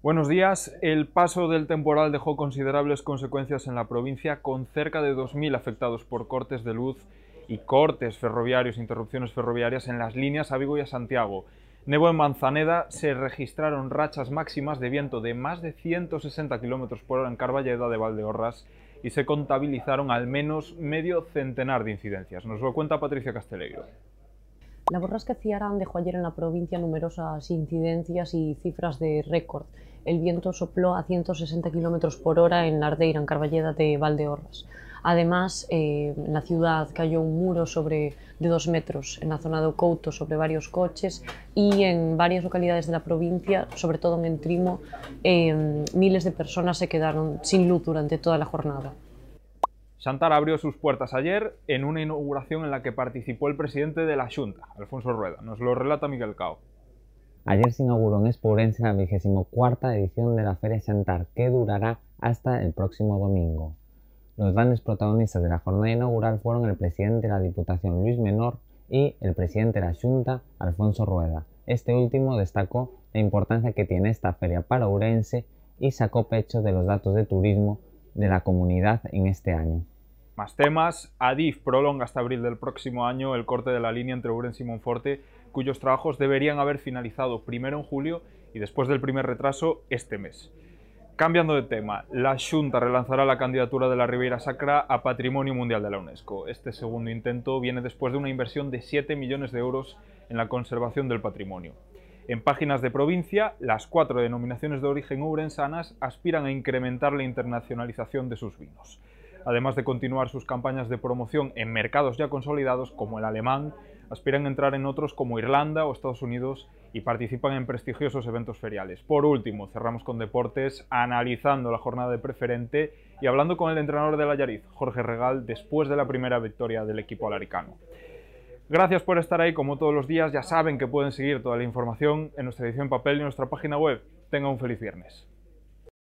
Buenos días. El paso del temporal dejó considerables consecuencias en la provincia, con cerca de 2.000 afectados por cortes de luz y cortes ferroviarios, interrupciones ferroviarias en las líneas a Vigo y a Santiago. Nevo en Manzaneda se registraron rachas máximas de viento de más de 160 km por hora en Carballeda de Valdeorras y se contabilizaron al menos medio centenar de incidencias. Nos lo cuenta Patricia Casteleiro. La borrasca Ciarán dejó ayer en la provincia numerosas incidencias y cifras de récord. El viento sopló a 160 km por hora en Nardeira, en Carballeda de Valdeorras. Además, eh, en la ciudad cayó un muro sobre, de dos metros en la zona de Ocouto sobre varios coches y en varias localidades de la provincia, sobre todo en Entrimo, eh, miles de personas se quedaron sin luz durante toda la jornada. Xantar abrió sus puertas ayer en una inauguración en la que participó el presidente de la Junta, Alfonso Rueda. Nos lo relata Miguel Cao. Ayer se inauguró en Espourense la 24 edición de la Feria Xantar, que durará hasta el próximo domingo. Los grandes protagonistas de la jornada inaugural fueron el presidente de la Diputación Luis Menor y el presidente de la Junta Alfonso Rueda. Este último destacó la importancia que tiene esta feria para Ourense y sacó pecho de los datos de turismo de la comunidad en este año. Más temas. Adif prolonga hasta abril del próximo año el corte de la línea entre Ourense y Monforte, cuyos trabajos deberían haber finalizado primero en julio y después del primer retraso este mes. Cambiando de tema, la Junta relanzará la candidatura de la Ribeira Sacra a Patrimonio Mundial de la UNESCO. Este segundo intento viene después de una inversión de 7 millones de euros en la conservación del patrimonio. En páginas de provincia, las cuatro denominaciones de origen ourensanas aspiran a incrementar la internacionalización de sus vinos, además de continuar sus campañas de promoción en mercados ya consolidados como el alemán, aspiran a entrar en otros como Irlanda o Estados Unidos y participan en prestigiosos eventos feriales. Por último, cerramos con deportes, analizando la jornada de preferente y hablando con el entrenador de la Yariz, Jorge Regal, después de la primera victoria del equipo alaricano. Gracias por estar ahí como todos los días. Ya saben que pueden seguir toda la información en nuestra edición papel y en nuestra página web. Tengan un feliz viernes.